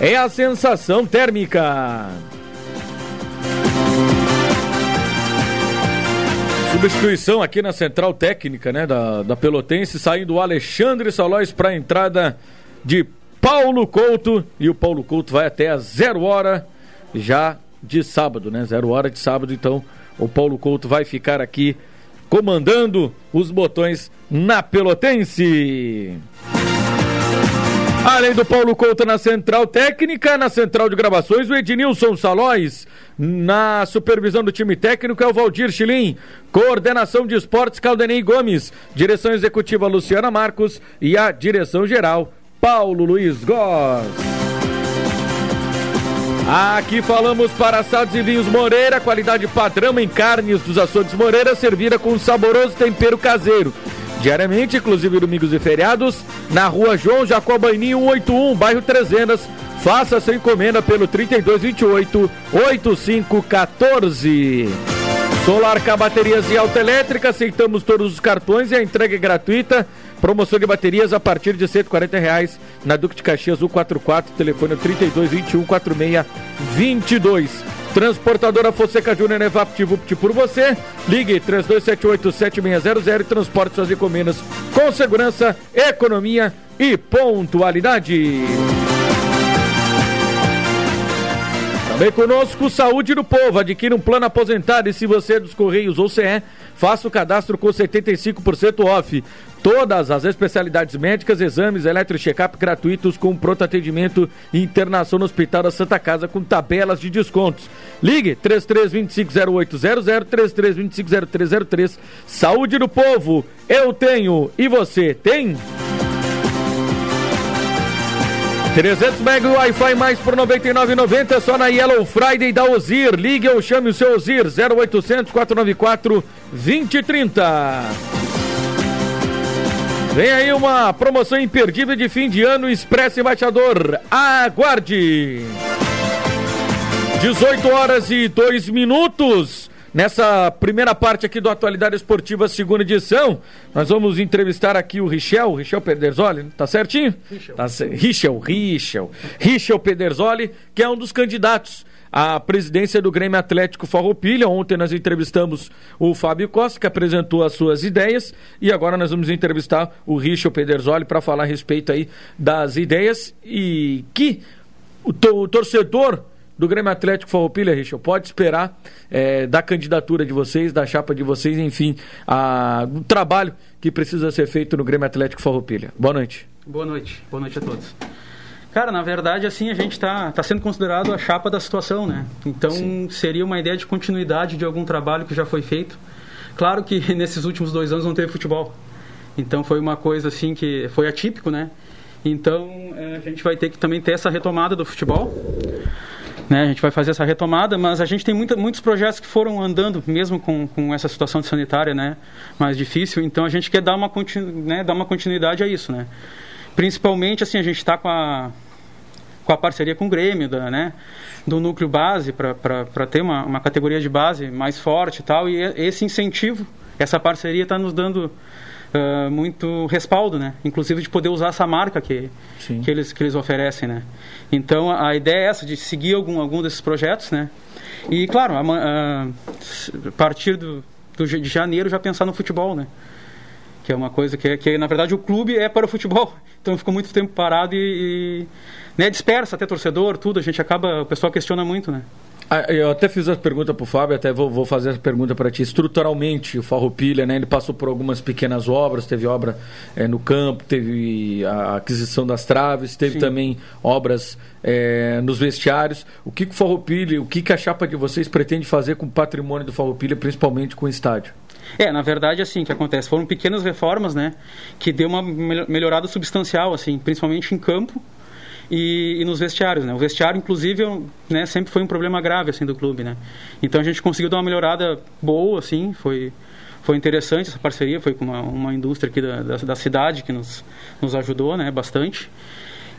é a sensação térmica. Substituição aqui na central técnica, né, da, da Pelotense, saindo o Alexandre Salóis para a entrada de Paulo Couto. E o Paulo Couto vai até a zero hora já de sábado, né? Zero hora de sábado, então o Paulo Couto vai ficar aqui comandando os botões na Pelotense. Além do Paulo Couto na central técnica, na central de gravações, o Ednilson Salóis. Na supervisão do time técnico é o Valdir Chilim. Coordenação de esportes Caldenei Gomes. Direção executiva Luciana Marcos. E a direção geral Paulo Luiz Goss. Aqui falamos para assados e vinhos Moreira, qualidade padrão em carnes dos açougues Moreira, servida com um saboroso tempero caseiro diariamente, inclusive domingos e feriados, na rua João Jacó Baininho 181, bairro Trezenas. Faça sua encomenda pelo 3228 8514. Solar K Baterias e Autoelétrica, aceitamos todos os cartões e a entrega é gratuita. Promoção de baterias a partir de 140 reais na Duque de Caxias 144, telefone 3221 4622. Transportadora Fonseca Júnior EvaptVupt por você. Ligue 32787600 e transporte suas encomendas com segurança, economia e pontualidade. Também conosco, Saúde do Povo. Adquira um plano aposentado e se você é dos Correios ou CE, faça o cadastro com 75% off. Todas as especialidades médicas, exames, eletro check-up gratuitos com pronto atendimento e internação no Hospital da Santa Casa com tabelas de descontos. Ligue 33250800, 33250303. Saúde do povo, eu tenho e você tem? 300 MB Wi-Fi mais por 99,90 só na Yellow Friday da Ozir. Ligue ou chame o seu Ozir 0800 494 2030. Vem aí uma promoção imperdível de fim de ano Expresso Embaixador. Aguarde! 18 horas e 2 minutos. Nessa primeira parte aqui do Atualidade Esportiva, segunda edição, nós vamos entrevistar aqui o Richel, Richel Pederzoli, tá certinho? Richel. Tá, Richel, Richel. Richel Pederzoli, que é um dos candidatos à presidência do Grêmio Atlético Farroupilha. Ontem nós entrevistamos o Fábio Costa, que apresentou as suas ideias, e agora nós vamos entrevistar o Richel Pederzoli para falar a respeito aí das ideias e que o, o torcedor do Grêmio Atlético Farroupilha, Richard, pode esperar é, da candidatura de vocês, da chapa de vocês, enfim, a, o trabalho que precisa ser feito no Grêmio Atlético Farroupilha. Boa noite. Boa noite. Boa noite a todos. Cara, na verdade, assim, a gente está tá sendo considerado a chapa da situação, né? Então, Sim. seria uma ideia de continuidade de algum trabalho que já foi feito. Claro que nesses últimos dois anos não teve futebol. Então, foi uma coisa, assim, que foi atípico, né? Então, é, a gente vai ter que também ter essa retomada do futebol. Né, a gente vai fazer essa retomada, mas a gente tem muita, muitos projetos que foram andando, mesmo com, com essa situação sanitária né, mais difícil, então a gente quer dar uma, continu, né, dar uma continuidade a isso. Né? Principalmente, assim, a gente está com a, com a parceria com o Grêmio, da, né, do núcleo base, para ter uma, uma categoria de base mais forte e tal, e esse incentivo, essa parceria está nos dando uh, muito respaldo, né? Inclusive de poder usar essa marca que, que, eles, que eles oferecem, né? Então a, ideia é essa, de seguir algum, algum desses projetos, né? E claro, a, a, a partir do, do, de janeiro já pensar no futebol, né? Que é uma coisa que, que na verdade o clube é para o futebol. Então ficou muito tempo parado e, e né, dispersa até torcedor, tudo. A gente acaba, o pessoal questiona muito, né? Ah, eu até fiz a pergunta para o Fábio, até vou, vou fazer essa pergunta para ti. Estruturalmente, o Farroupilha, né, ele passou por algumas pequenas obras, teve obra é, no campo, teve a aquisição das traves, teve Sim. também obras é, nos vestiários. O que, que o Farroupilha, o que, que a chapa de vocês pretende fazer com o patrimônio do Farroupilha, principalmente com o estádio? É, na verdade, assim, que acontece? Foram pequenas reformas, né, que deu uma melhorada substancial, assim, principalmente em campo, e, e, nos vestiários, né? O vestiário, inclusive, né, sempre foi um problema grave, assim, do clube, né? Então a gente conseguiu dar uma melhorada boa, assim, foi foi interessante essa parceria, foi com uma, uma indústria aqui da, da, da, cidade que nos, nos ajudou, né, bastante.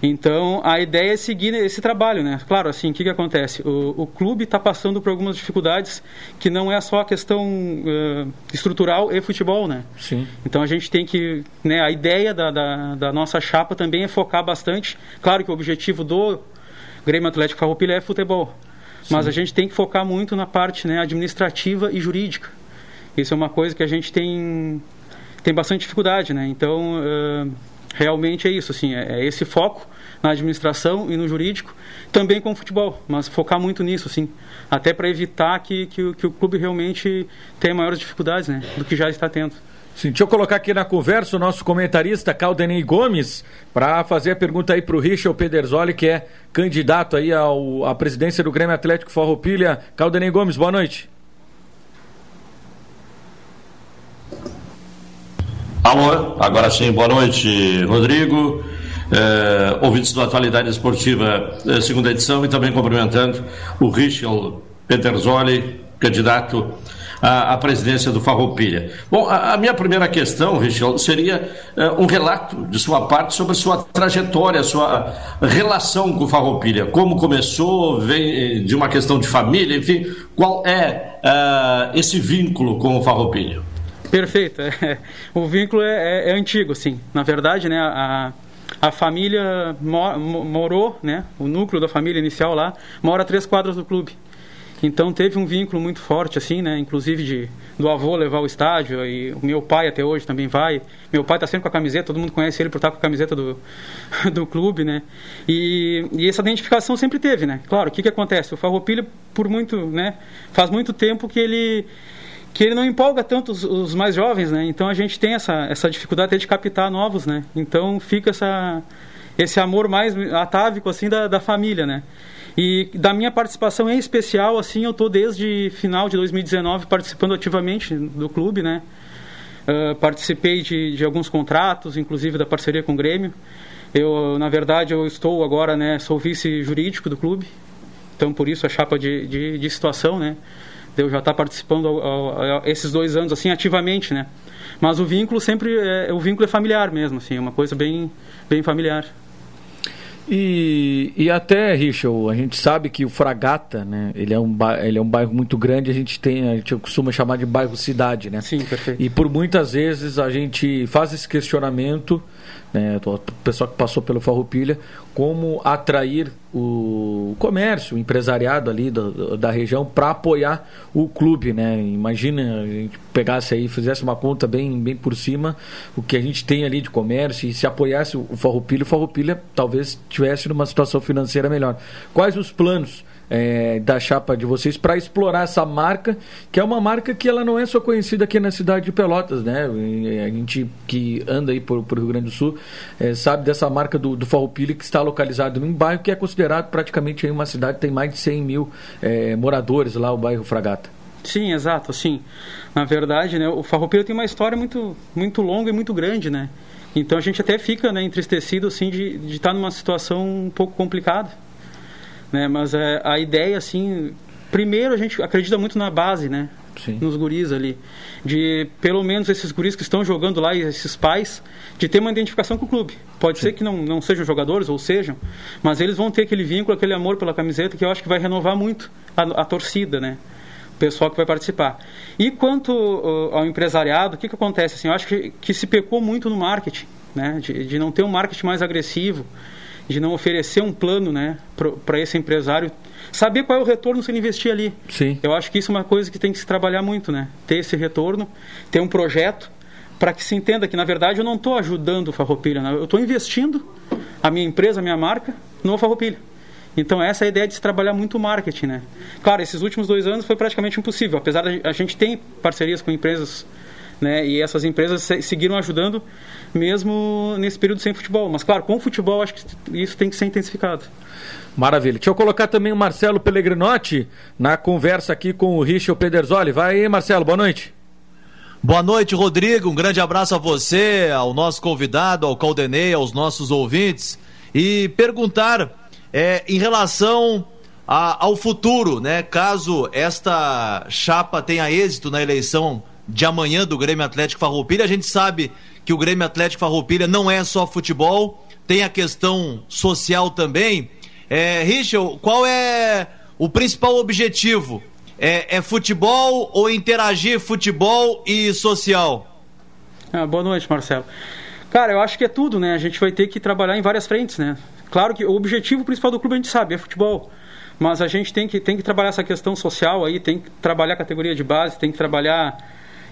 Então, a ideia é seguir esse trabalho, né? Claro, assim, o que, que acontece? O, o clube está passando por algumas dificuldades que não é só a questão uh, estrutural e futebol, né? Sim. Então, a gente tem que... Né, a ideia da, da, da, nossa chapa também é focar bastante. Claro que o objetivo do, Grêmio Atlético Farroupilha é futebol. Sim. Mas a gente tem que focar muito na parte né, administrativa e jurídica. Isso é uma coisa que a gente tem, tem bastante dificuldade, né? Então, uh, realmente é isso, assim, é, é, esse foco na administração e no jurídico, também com o futebol, mas focar muito nisso, assim, até para evitar que, que, que, o clube realmente tenha maiores dificuldades, né, do que já está tendo. Sim, deixa eu colocar aqui na conversa o nosso comentarista Caldenei Gomes para fazer a pergunta aí para o Richard Pederzoli, que é candidato aí ao, à presidência do Grêmio Atlético Farroupilha. Caldenei Gomes, boa noite. Alô, agora sim, boa noite, Rodrigo. É, ouvintes da Atualidade Esportiva, é, segunda edição, e também cumprimentando o Richel Peterzoli, candidato à, à, presidência do Farroupilha. Bom, a, a minha primeira questão, Richel, seria é, um relato de sua parte sobre sua trajetória, sua relação com o Farroupilha. Como começou, vem de uma questão de família, enfim, qual é esse vínculo com o Farroupilha? Perfeito. É, o vínculo é, é, é, antigo, sim. Na verdade, né, a, a família mor, morou, né, o núcleo da família inicial lá, mora a três quadras do clube. Então teve um vínculo muito forte, assim, né? Inclusive de, do avô levar ao estádio e o meu pai até hoje também vai. Meu pai está sempre com a camiseta, todo mundo conhece ele por estar com a camiseta do, do clube, né? E, e essa identificação sempre teve, né? Claro, o que que acontece? O Farroupilha, por muito, né? Faz muito tempo que ele que ele não empolga tanto os, os, mais jovens, né? Então a gente tem essa, essa dificuldade até de captar novos, né? Então fica essa, esse amor mais atávico, assim, da, da família, né? E da minha participação em especial, assim, eu estou desde final de 2019 participando ativamente do clube, né? Uh, participei de, de alguns contratos, inclusive da parceria com o Grêmio. Eu, na verdade, eu estou agora, né, sou vice jurídico do clube, então por isso a chapa de, de, de situação, né? Eu já estar tá participando esses dois anos assim ativamente, né? Mas o vínculo sempre é, o vínculo é familiar mesmo, assim, é uma coisa bem bem familiar. E, e até, Richard, a gente sabe que o Fragata, né, ele é, um, ele é um bairro muito grande, a gente tem, a gente costuma chamar de bairro cidade, né? Sim, perfeito. E por muitas vezes a gente faz esse questionamento né, o pessoal que passou pelo Farroupilha, como atrair o comércio, o empresariado ali da, da região para apoiar o clube, né? Imagina a gente pegasse aí, fizesse uma conta bem, bem por cima, o que a gente tem ali de comércio e se apoiasse o Farroupilha, o Farroupilha talvez tivesse numa situação financeira melhor. Quais os planos é, da chapa de vocês para explorar essa marca, que é uma marca que ela não é só conhecida aqui na cidade de Pelotas, né? A gente que anda aí por, por Rio Grande do Sul é, sabe dessa marca do, do Farroupilha que está localizado num bairro que é considerado praticamente uma cidade tem mais de 100 mil é, moradores lá, o bairro Fragata. Sim, exato, sim. Na verdade, né, o Farroupilha tem uma história muito, muito longa e muito grande, né? Então a gente até fica né, entristecido assim de, de estar numa situação um pouco complicada né? Mas é, a ideia, assim, primeiro a gente acredita muito na base, né? Sim. Nos guris ali. De pelo menos esses guris que estão jogando lá e esses pais, de ter uma identificação com o clube. Pode Sim. ser que não, não sejam jogadores ou sejam, mas eles vão ter aquele vínculo, aquele amor pela camiseta que eu acho que vai renovar muito a, a torcida, né? O pessoal que vai participar. E quanto uh, ao empresariado, o que, que acontece? Assim, eu acho que, que se pecou muito no marketing, né? De, de não ter um marketing mais agressivo de não oferecer um plano né, para esse empresário saber qual é o retorno se ele investir ali. Sim. Eu acho que isso é uma coisa que tem que se trabalhar muito, né? Ter esse retorno, ter um projeto para que se entenda que, na verdade, eu não estou ajudando o Farroupilha, né? eu estou investindo a minha empresa, a minha marca, no Farroupilha. Então, essa é a ideia de se trabalhar muito marketing, né? Claro, esses últimos dois anos foi praticamente impossível, apesar de a gente tem parcerias com empresas né? E essas empresas seguiram ajudando mesmo nesse período sem futebol. Mas claro, com o futebol acho que isso tem que ser intensificado. Maravilha. Deixa eu colocar também o Marcelo Pellegrinotti na conversa aqui com o Richard Pederzoli. Vai aí, Marcelo, boa noite. Boa noite, Rodrigo. Um grande abraço a você, ao nosso convidado, ao Caldenei, aos nossos ouvintes. E perguntar é, em relação a, ao futuro, né? Caso esta chapa tenha êxito na eleição de amanhã do Grêmio Atlético Farroupilha. A gente sabe que o Grêmio Atlético Farroupilha não é só futebol, tem a questão social também. É, Richard, qual é o principal objetivo? É, é futebol ou interagir futebol e social? Ah, boa noite, Marcelo. Cara, eu acho que é tudo, né? A gente vai ter que trabalhar em várias frentes, né? Claro que o objetivo principal do clube a gente sabe, é futebol. Mas a gente tem que, tem que trabalhar essa questão social aí, tem que trabalhar a categoria de base, tem que trabalhar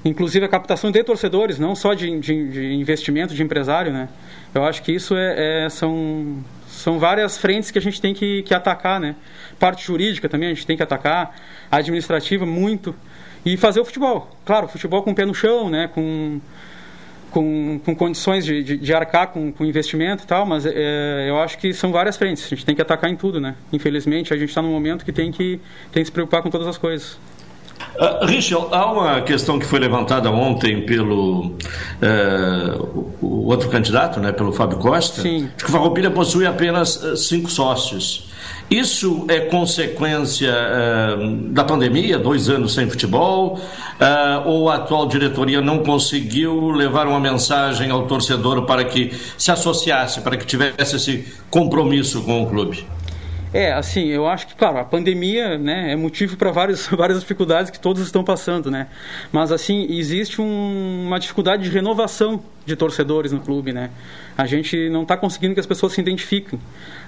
inclusive a captação de torcedores, não só de, de, de investimento de empresário, né? Eu acho que isso é, é, são, são várias frentes que a gente tem que, que atacar, né? Parte jurídica também a gente tem que atacar, administrativa muito e fazer o futebol, claro, futebol com o pé no chão, né? Com com, com condições de, de, de arcar com, com, investimento e tal, mas é, eu acho que são várias frentes. A gente tem que atacar em tudo, né? Infelizmente, a gente está num momento que tem que tem que se preocupar com todas as coisas. Uh, Richard, há uma questão que foi levantada ontem pelo uh, o outro candidato, né, pelo Fábio Costa, Sim. de que o Farroupilha possui apenas uh, cinco sócios. Isso é consequência da pandemia, dois anos sem futebol, ou a atual diretoria não conseguiu levar uma mensagem ao torcedor para que se associasse, para que tivesse esse compromisso com o clube? É, assim, eu acho que, claro, a pandemia né, é motivo para várias, várias dificuldades que todos estão passando, né? Mas, assim, existe um, uma dificuldade de renovação de torcedores no clube, né? A gente não está conseguindo que as pessoas se identifiquem.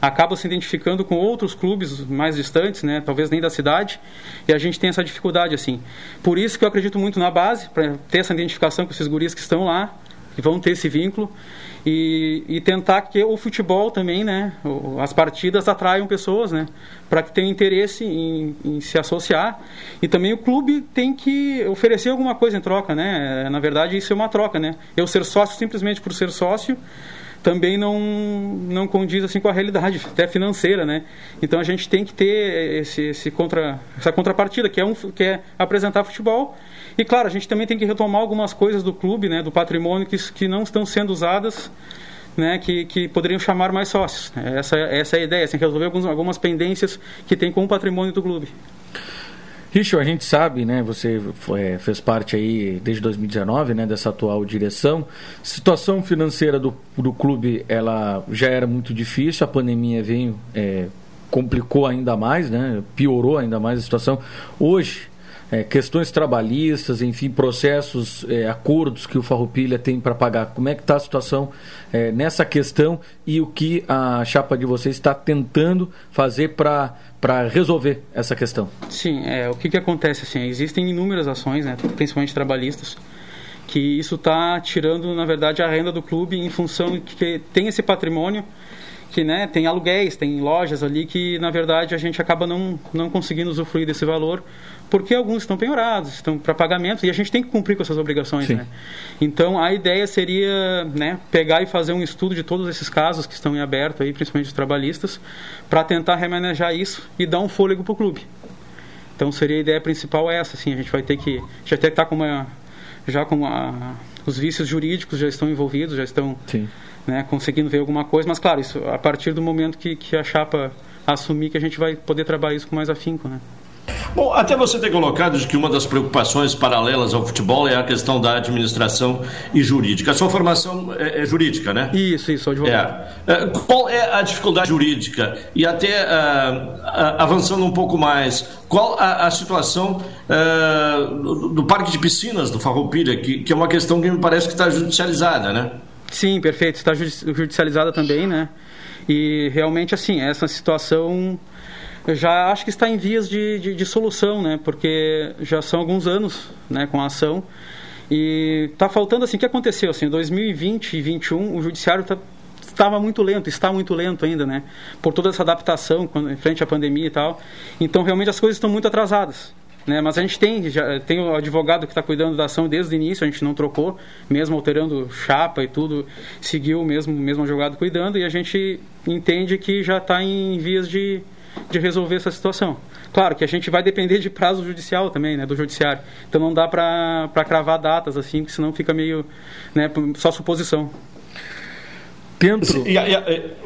Acaba se identificando com outros clubes mais distantes, né? Talvez nem da cidade, e a gente tem essa dificuldade, assim. Por isso que eu acredito muito na base, para ter essa identificação com esses guris que estão lá, que vão ter esse vínculo e, e tentar que o futebol também, né, as partidas atraiam pessoas, né, para que tenham interesse em, em, se associar. E também o clube tem que oferecer alguma coisa em troca, né, na verdade isso é uma troca, né, eu ser sócio simplesmente por ser sócio também não não condiz assim com a realidade até financeira, né? Então a gente tem que ter esse, esse contra essa contrapartida que é um que é apresentar futebol e claro, a gente também tem que retomar algumas coisas do clube, né, do patrimônio que, que não estão sendo usadas, né, que, que poderiam chamar mais sócios. Essa, essa é a ideia, assim, resolver alguns, algumas pendências que tem com o patrimônio do clube. Richard, a gente sabe, né? Você foi, é, fez parte aí desde 2019, né? Dessa atual direção. Situação financeira do, do clube, ela já era muito difícil. A pandemia veio, é, complicou ainda mais, né? Piorou ainda mais a situação. Hoje, é, questões trabalhistas, enfim, processos, é, acordos que o Farroupilha tem para pagar. Como é que está a situação é, nessa questão e o que a chapa de vocês está tentando fazer para para resolver essa questão? Sim, é, o que, que acontece assim, existem inúmeras ações, né, principalmente trabalhistas, que isso está tirando, na verdade, a renda do clube em função que tem esse patrimônio que né, tem aluguéis, tem lojas ali que na verdade a gente acaba não, não conseguindo usufruir desse valor porque alguns estão penhorados, estão para pagamento e a gente tem que cumprir com essas obrigações, né? Então a ideia seria, né, pegar e fazer um estudo de todos esses casos que estão em aberto aí, principalmente os trabalhistas, para tentar remanejar isso e dar um fôlego para o clube. Então seria a ideia principal essa, assim, a gente vai ter que já até estar tá com uma já com a, os vícios jurídicos já estão envolvidos, já estão né, conseguindo ver alguma coisa, mas claro, isso a partir do momento que, que a chapa assumir que a gente vai poder trabalhar isso com mais afinco, né? Bom, até você ter colocado de que uma das preocupações paralelas ao futebol é a questão da administração e jurídica. A sua formação é, é jurídica, né? Isso, isso, advogado. É. é. Qual é a dificuldade jurídica? E até uh, avançando um pouco mais, qual a, a situação uh, do, do, parque de piscinas do Farroupilha, que, que é uma questão que me parece que está judicializada, né? Sim, perfeito. Está judicializada também, né? E realmente, assim, essa situação já acho que está em vias de, de, de, solução, né? Porque já são alguns anos, né, com a ação e está faltando assim. O que aconteceu assim? Em 2020 e 2021 o judiciário tá, estava muito lento, está muito lento ainda, né? Por toda essa adaptação quando, em frente à pandemia e tal. Então realmente as coisas estão muito atrasadas. Né, mas a gente tem, já, tem o advogado que está cuidando da ação desde o início, a gente não trocou, mesmo alterando chapa e tudo, seguiu o mesmo, mesmo advogado cuidando, e a gente entende que já está em vias de, de resolver essa situação. Claro que a gente vai depender de prazo judicial também, né, do judiciário. Então não dá para cravar datas assim, porque senão fica meio né, só suposição. Dentro... E a, e a,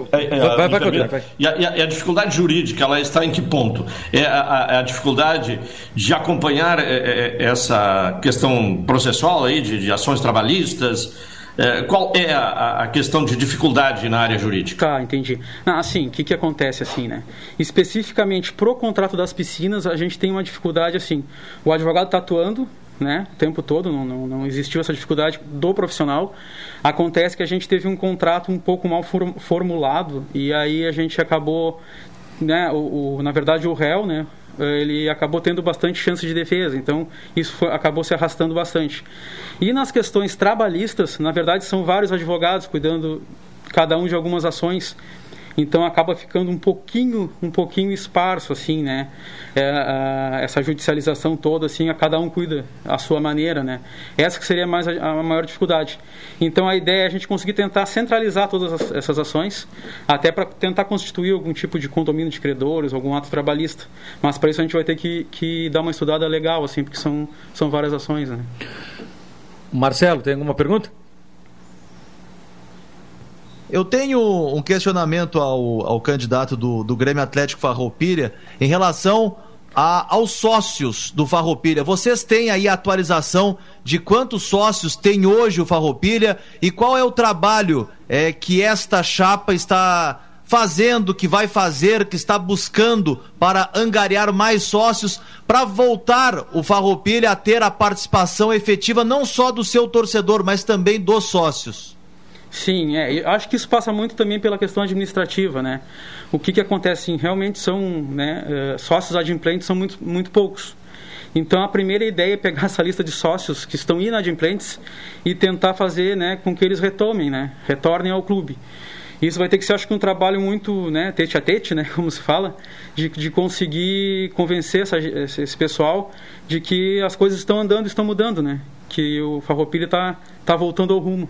vai, vai, vai, vai. E a, e a, dificuldade jurídica, ela está em que ponto? É a, a dificuldade de acompanhar é, é, essa questão processual aí, de, de ações trabalhistas, é, qual é a, a, questão de dificuldade na área jurídica? Tá, entendi. Ah, assim, o que, que acontece assim, né? Especificamente pro contrato das piscinas, a gente tem uma dificuldade assim. O advogado está atuando, né, o tempo todo, não, não, não existiu essa dificuldade do profissional. Acontece que a gente teve um contrato um pouco mal formulado e aí a gente acabou, né, o, o na verdade o réu, né, ele acabou tendo bastante chance de defesa, então isso foi, acabou se arrastando bastante. E nas questões trabalhistas, na verdade são vários advogados cuidando cada um de algumas ações então acaba ficando um pouquinho um pouquinho esparso assim né? É, a, essa judicialização toda assim a cada um cuida a sua maneira né? Essa que seria mais a, a, maior dificuldade. Então a ideia é a gente conseguir tentar centralizar todas as, essas ações até para tentar constituir algum tipo de condomínio de credores algum ato trabalhista. Mas para isso a gente vai ter que, que dar uma estudada legal assim porque são são várias ações né? Marcelo tem alguma pergunta eu tenho um questionamento ao, ao candidato do, do Grêmio Atlético Farroupilha em relação a, aos sócios do Farroupilha. Vocês têm aí a atualização de quantos sócios tem hoje o Farroupilha e qual é o trabalho é, que esta chapa está fazendo, que vai fazer, que está buscando para angariar mais sócios, para voltar o Farroupilha a ter a participação efetiva não só do seu torcedor, mas também dos sócios? Sim, é, eu acho que isso passa muito também pela questão administrativa, né? O que, que acontece, realmente são, né, uh, sócios adimplentes são muito, muito poucos. Então a primeira ideia é pegar essa lista de sócios que estão inadimplentes e tentar fazer, né, com que eles retomem, né, retornem ao clube. Isso vai ter que ser, acho que, um trabalho muito, né, tete a tete, né, como se fala, de, de conseguir convencer essa, esse pessoal de que as coisas estão andando, estão mudando, né, que o Farroupilha está tá voltando ao rumo.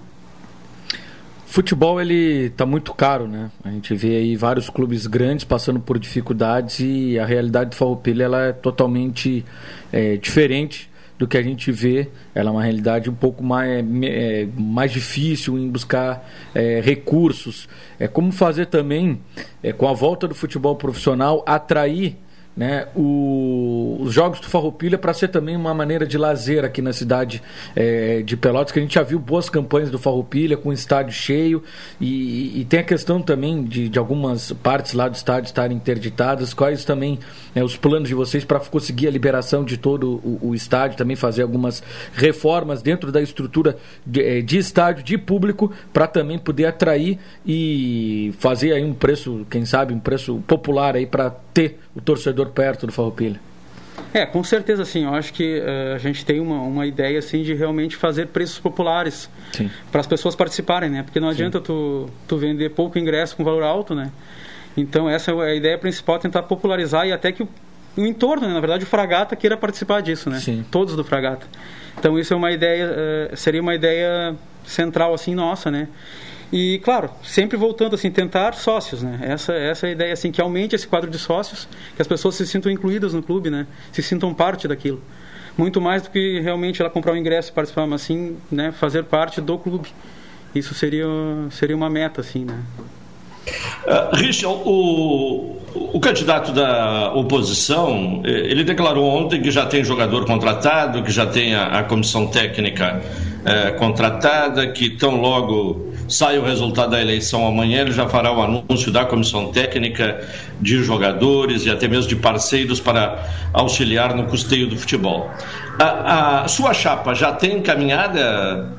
Futebol ele tá muito caro, né? A gente vê aí vários clubes grandes passando por dificuldades e a realidade do Farroupilha ela é totalmente é, diferente do que a gente vê. Ela é uma realidade um pouco mais, é, mais difícil em buscar é, recursos. É como fazer também, é, com a volta do futebol profissional, atrair né, o, os jogos do Farroupilha para ser também uma maneira de lazer aqui na cidade é, de Pelotas, que a gente já viu boas campanhas do Farroupilha com o estádio cheio e, e, tem a questão também de, de algumas partes lá do estádio estarem interditadas, quais também né, os planos de vocês para conseguir a liberação de todo o, o, estádio, também fazer algumas reformas dentro da estrutura de, é, de estádio, de público, para também poder atrair e fazer aí um preço, quem sabe, um preço popular aí para ter o torcedor perto do Farroupilha. É, com certeza sim. Eu acho que uh, a gente tem uma, uma ideia assim de realmente fazer preços populares para as pessoas participarem, né? Porque não adianta tu, tu vender pouco ingresso com valor alto, né? Então essa é a ideia principal, tentar popularizar e até que o, o entorno, né? na verdade o Fragata queira participar disso, né? Sim. Todos do Fragata. Então isso é uma ideia, uh, seria uma ideia central assim nossa, né? E, claro, sempre voltando assim, tentar sócios, né? Essa, essa é a ideia, assim, que aumente esse quadro de sócios, que as pessoas se sintam incluídas no clube, né? Se sintam parte daquilo. Muito mais do que realmente ela comprar um ingresso e participar, mas sim, né, fazer parte do clube. Isso seria, seria uma meta, assim, né? Uh, Richard, o, o candidato da oposição, eh, ele declarou ontem que já tem jogador contratado, que já tem a, a comissão técnica eh, contratada, que tão logo sai o resultado da eleição amanhã, ele já fará o anúncio da comissão técnica de jogadores e até mesmo de parceiros para auxiliar no custeio do futebol. A, a sua chapa já tem encaminhada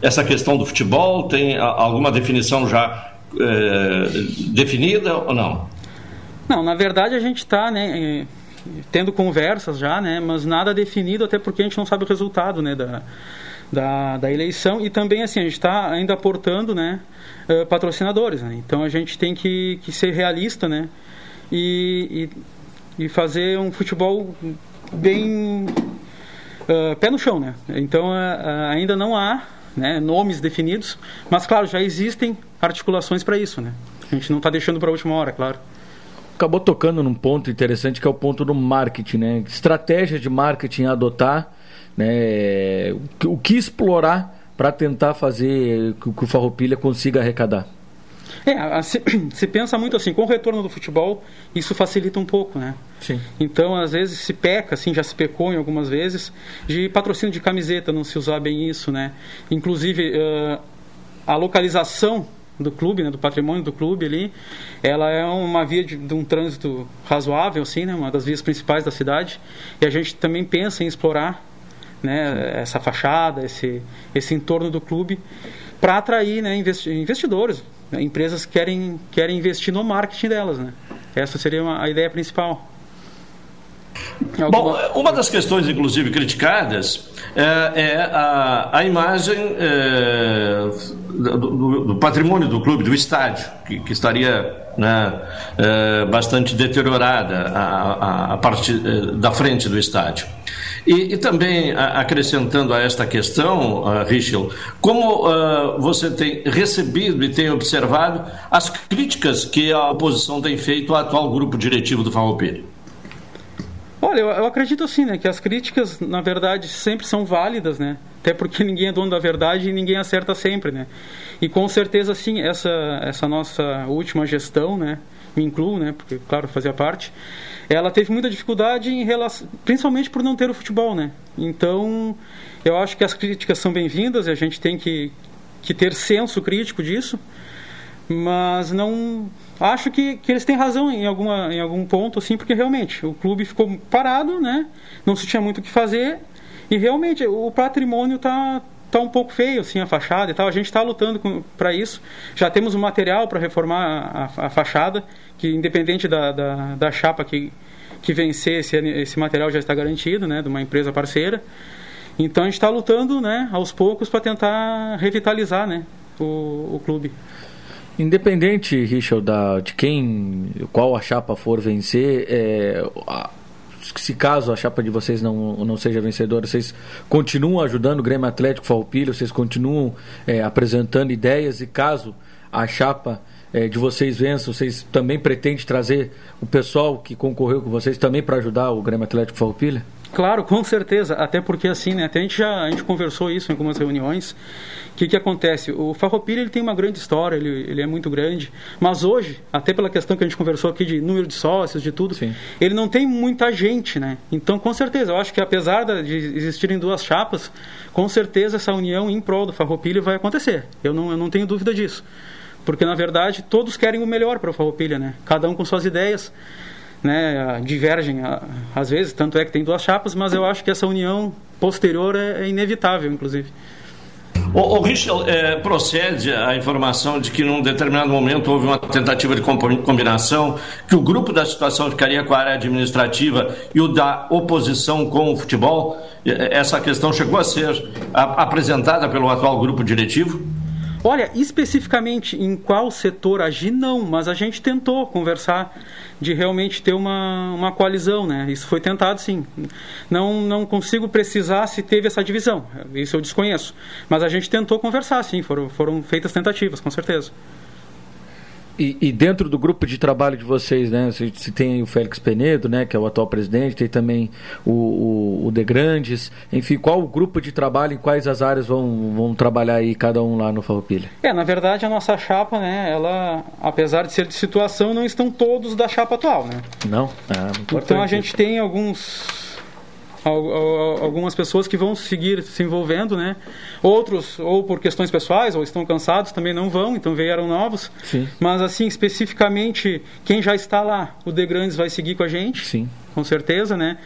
essa questão do futebol? Tem alguma definição já é, definida ou não? Não, na verdade a gente está né, tendo conversas já, né, mas nada definido, até porque a gente não sabe o resultado né, da, da, da eleição e também assim a gente está ainda aportando né uh, patrocinadores né? então a gente tem que, que ser realista né e, e, e fazer um futebol bem uh, pé no chão né. Então uh, ainda não há né, nomes definidos mas claro já existem articulações para isso né. A gente não está deixando para a última hora claro. Acabou tocando num ponto interessante que é o ponto do marketing né. Estratégia de marketing a adotar né, o que explorar para tentar fazer que o Farroupilha consiga arrecadar? É, se, pensa muito assim, com o retorno do futebol, isso facilita um pouco, né? Sim. Então, às vezes se peca, assim, já se pecou em algumas vezes, de patrocínio de camiseta, não se usar bem isso, né? Inclusive, uh, a localização do clube, né, do patrimônio do clube ali, ela é uma via de, de, um trânsito razoável, assim, né, uma das vias principais da cidade, e a gente também pensa em explorar né, essa fachada, esse, esse entorno do clube, para atrair né, investidores, né, empresas que querem, querem investir no marketing delas. Né? Essa seria uma, a ideia principal. Bom, uma das questões, inclusive, criticadas é, é a, a, imagem é, do, do, patrimônio do clube, do estádio, que, que estaria né, é, bastante deteriorada a, a, a parte é, da frente do estádio. E, e, também acrescentando a esta questão, uh, Richel, como uh, você tem recebido e tem observado as críticas que a oposição tem feito ao atual grupo diretivo do Farroupilha? Olha, eu, eu, acredito assim, né, que as críticas, na verdade, sempre são válidas, né? Até porque ninguém é dono da verdade e ninguém acerta sempre, né? E com certeza, sim, essa, essa nossa última gestão, né? Me incluo, né? Porque, claro, fazia parte. Ela teve muita dificuldade em relação, principalmente por não ter o futebol, né? Então, eu acho que as críticas são bem-vindas e a gente tem que, que ter senso crítico disso, mas não acho que, que eles têm razão em, alguma, em algum ponto, assim, porque realmente o clube ficou parado, né? Não se tinha muito o que fazer e realmente o patrimônio tá tá um pouco feio assim a fachada e tal. A gente está lutando para isso. Já temos o material para reformar a, a, fachada, que independente da, da, da, chapa que que vencer esse, esse material já está garantido, né, de uma empresa parceira. Então a gente está lutando, né, aos poucos para tentar revitalizar, né, o, o clube. Independente, Richard, da, de quem, qual a chapa for vencer, é, a, se caso a chapa de vocês não, não seja vencedora, vocês continuam ajudando o Grêmio Atlético Falpilho, vocês continuam é, apresentando ideias e caso a chapa é, de vocês vença, vocês também pretendem trazer o pessoal que concorreu com vocês também para ajudar o Grêmio Atlético Falpilha? Claro, com certeza. Até porque assim, né? Até a gente já a gente conversou isso em algumas reuniões. O que, que acontece? O Farroupilha ele tem uma grande história, ele, ele é muito grande. Mas hoje, até pela questão que a gente conversou aqui de número de sócios, de tudo, Sim. ele não tem muita gente, né? Então, com certeza, eu acho que apesar de existirem duas chapas, com certeza essa união em prol do Farroupilha vai acontecer. Eu não, eu não tenho dúvida disso. Porque, na verdade, todos querem o melhor para o Farroupilha, né? Cada um com suas ideias né, divergem às vezes, tanto é que tem duas chapas, mas eu acho que essa união posterior é, é inevitável, inclusive. O, o é, procede a informação de que num determinado momento houve uma tentativa de combinação, que o grupo da situação ficaria com a área administrativa e o da oposição com o futebol. Essa questão chegou a ser apresentada pelo atual grupo diretivo? Olha, especificamente em qual setor agir, não, mas a gente tentou conversar de realmente ter uma, uma coalizão, né? Isso foi tentado, sim. Não, não consigo precisar se teve essa divisão, isso eu desconheço. Mas a gente tentou conversar, sim, foram, foram feitas tentativas, com certeza. E, e, dentro do grupo de trabalho de vocês, né? Se, tem o Félix Penedo, né? Que é o atual presidente, tem também o, o, o De Grandes. Enfim, qual o grupo de trabalho, em quais as áreas vão, vão trabalhar aí cada um lá no Farroupilha? É, na verdade a nossa chapa, né? Ela, apesar de ser de situação, não estão todos da chapa atual, né? Não. Ah, então a gente tem alguns algumas pessoas que vão seguir se envolvendo, né? Outros, ou por questões pessoais, ou estão cansados, também não vão, então vieram novos. Sim. Mas, assim, especificamente, quem já está lá, o De Grandes vai seguir com a gente. Sim. Com certeza, né?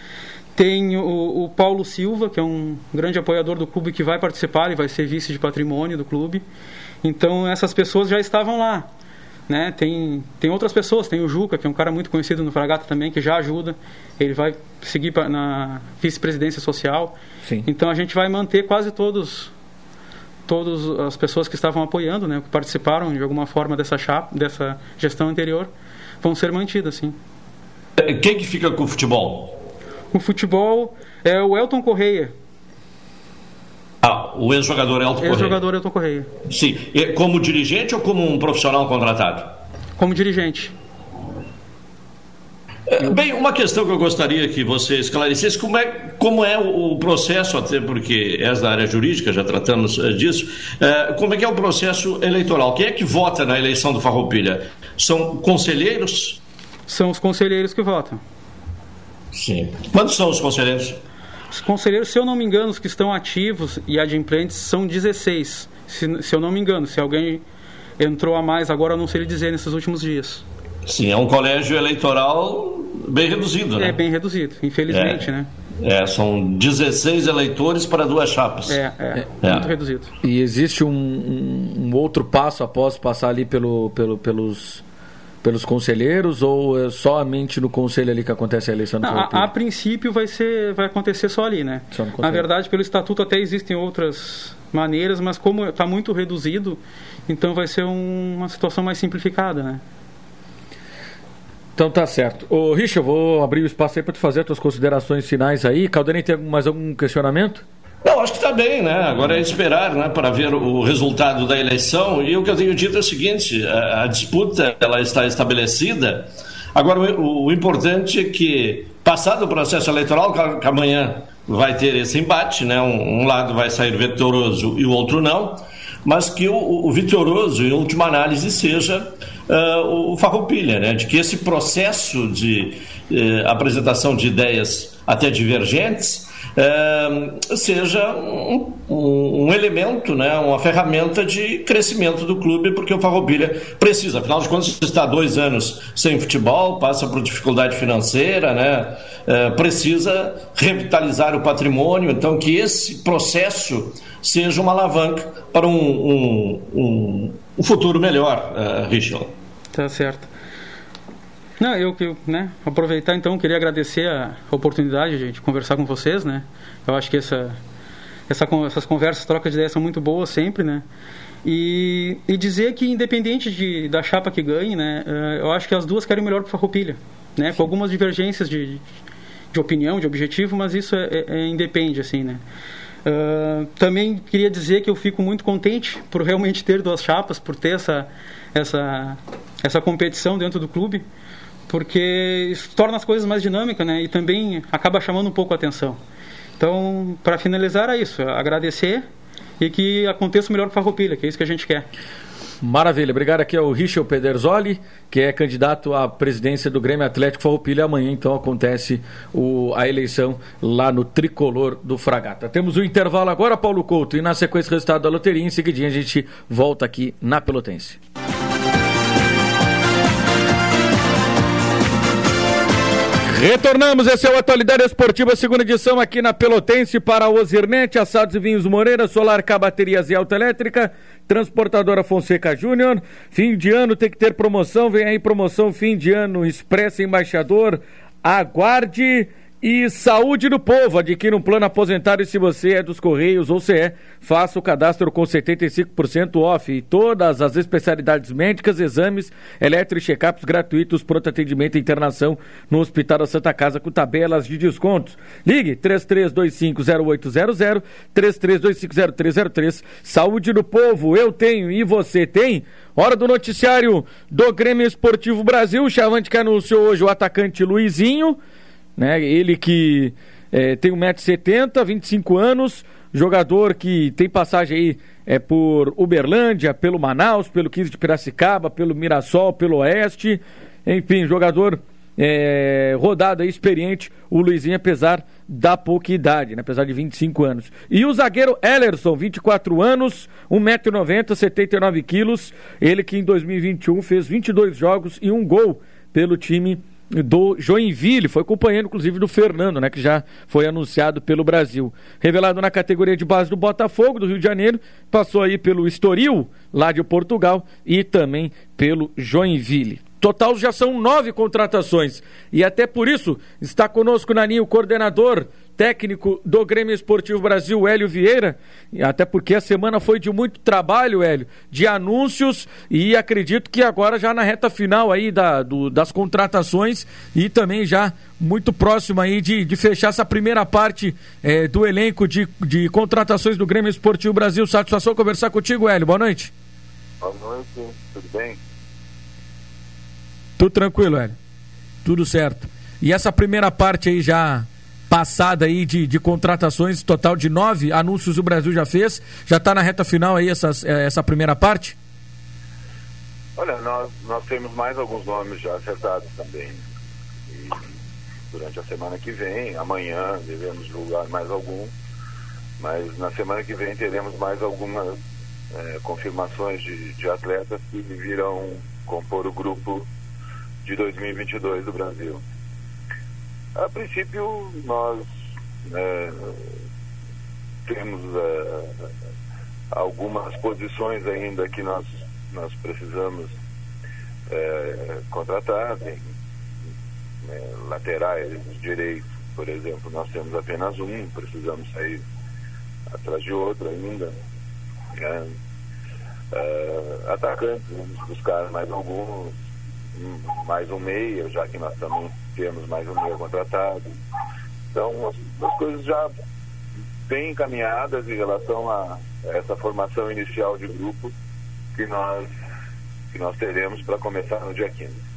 Tem o, o Paulo Silva, que é um grande apoiador do clube, que vai participar e vai ser vice de patrimônio do clube. Então, essas pessoas já estavam lá. Né? Tem, tem outras pessoas, tem o Juca, que é um cara muito conhecido no Fragata também, que já ajuda. Ele vai seguir pra, na vice-presidência social. Sim. Então a gente vai manter quase todos todas as pessoas que estavam apoiando, né, que participaram de alguma forma dessa chapa, dessa gestão anterior, vão ser mantidas, sim. Quem que fica com o futebol? O futebol é o Elton Correia, ah, o ex-jogador Elton Correia. Ex-jogador Elton Correia. Sim. E como dirigente ou como um profissional contratado? Como dirigente. É, bem, uma questão que eu gostaria que você esclarecesse, como é, como é o processo, até porque és da área jurídica, já tratamos eh, disso, é, como é que é o processo eleitoral? Quem é que vota na eleição do Farroupilha? São conselheiros? São os conselheiros que votam. Sim. Quantos são os conselheiros? Os conselheiros, se eu não me engano, os que estão ativos e adimplentes são 16. Se, se eu não me engano, se alguém entrou a mais agora, eu não sei lhe dizer nesses últimos dias. Sim, é um colégio eleitoral bem reduzido, né? É bem reduzido, infelizmente, é. né? É, são 16 eleitores para duas chapas. É, é, é. muito reduzido. E existe um, um, um, outro passo após passar ali pelo, pelo, pelos, pelos conselheiros ou é somente no conselho ali que acontece a eleição do a, a, princípio vai, ser, vai acontecer só ali, né? Só Na verdade, pelo estatuto até existem outras maneiras, mas como está muito reduzido, então vai ser um, uma situação mais simplificada, né? Então tá certo. Ô, Richard, vou abrir o espaço aí para tu fazer as tuas considerações finais aí. Caldenei, tem mais algum questionamento? Não, acho que está bem, né? Agora é esperar né, para ver o resultado da eleição. E o que eu tenho dito é o seguinte: a, a disputa ela está estabelecida. Agora, o, o, importante é que, passado o processo eleitoral, que amanhã vai ter esse embate, né? Um, um lado vai sair vitorioso e o outro não mas que o, o vitorioso, em última análise, seja uh, o Farroupilha, né? de que esse processo de uh, apresentação de ideias até divergentes uh, seja um, um, um, elemento, né? uma ferramenta de crescimento do clube, porque o Farroupilha precisa, afinal de contas, está dois anos sem futebol, passa por dificuldade financeira, né? precisa revitalizar o patrimônio, então que esse processo seja uma alavanca para um, um, futuro melhor, uh. Tá certo. Não, eu né, aproveitar então, queria agradecer a oportunidade de conversar com vocês, né? Eu acho que essa, essa essas conversas, trocas de ideias são muito boas sempre, né? E, e dizer que independente de, da chapa que ganhe, né, eh, eu acho que as duas querem melhor para Farroupilha, né? Com algumas divergências de, de opinião, de objetivo, mas isso é, é, é independe, assim, né? Uh, também queria dizer que eu fico muito contente por realmente ter duas chapas, por ter essa, essa, essa competição dentro do clube, porque isso torna as coisas mais dinâmicas né? e também acaba chamando um pouco a atenção. Então, para finalizar, é isso: agradecer e que aconteça o melhor para Farroupilha, que é isso que a gente quer. Maravilha, obrigado aqui ao Richard Pederzoli, que é candidato à presidência do Grêmio Atlético Farroupilha. Amanhã, então, acontece o, a eleição lá no Tricolor do Fragata. Temos o intervalo agora, Paulo Couto, e na sequência o resultado da loteria. Em seguidinho a gente volta aqui na Pelotense. Retornamos, esse é o Atualidade Esportiva, segunda edição aqui na Pelotense para o Ozirnet, Assados e Vinhos Moreira, Solar K Baterias e Autoelétrica, Transportadora Fonseca Júnior. Fim de ano tem que ter promoção, vem aí promoção fim de ano Expresso Embaixador. Aguarde e saúde do povo, adquira um plano aposentado e se você é dos Correios ou se é, faça o cadastro com 75% off e todas as especialidades médicas, exames, eletro e check-ups gratuitos, pronto atendimento e internação no Hospital da Santa Casa com tabelas de descontos. Ligue 33250800, 33250303. Saúde do povo, eu tenho e você tem? Hora do noticiário do Grêmio Esportivo Brasil. Chavante que anunciou hoje o atacante Luizinho né? Ele que é, tem 1,70m, 25 anos, jogador que tem passagem aí é, por Uberlândia, pelo Manaus, pelo 15 de Piracicaba, pelo Mirassol, pelo Oeste, enfim, jogador é, rodado aí, experiente, o Luizinho, apesar da pouca idade, né? apesar de 25 anos. E o zagueiro Ellerson, 24 anos, 1,90m, 79 quilos, ele que em 2021 fez 22 jogos e um gol pelo time do Joinville, foi companheiro inclusive do Fernando, né, que já foi anunciado pelo Brasil. Revelado na categoria de base do Botafogo, do Rio de Janeiro, passou aí pelo Estoril, lá de Portugal, e também pelo Joinville. Total já são nove contratações. E até por isso está conosco Naninho, o coordenador técnico do Grêmio Esportivo Brasil, Hélio Vieira, até porque a semana foi de muito trabalho, Hélio, de anúncios e acredito que agora já na reta final aí da, do, das contratações e também já muito próximo aí de, de fechar essa primeira parte é, do elenco de, de contratações do Grêmio Esportivo Brasil. Satisfação conversar contigo, Hélio. Boa noite. Boa noite, tudo bem? Tudo tranquilo, Hélio. Tudo certo. E essa primeira parte aí já passada aí de, de contratações, total de nove anúncios o Brasil já fez. Já está na reta final aí essas, eh, essa primeira parte? Olha, nós, nós temos mais alguns nomes já acertados também. E durante a semana que vem, amanhã, devemos divulgar mais algum. Mas na semana que vem teremos mais algumas é, confirmações de, de atletas que virão compor o grupo de 2022 do Brasil. A princípio, nós né, temos uh, algumas posições ainda que nós, nós precisamos uh, contratar, tem uh, laterais direitos, por exemplo, nós temos apenas um, precisamos sair atrás de outro ainda. Né? Uh, atacantes, vamos buscar mais alguns, mais um meia, já que nós também temos mais um meia contratado. Então, as, as coisas já bem encaminhadas em relação a essa formação inicial de grupo que nós, que nós teremos para começar no dia 15.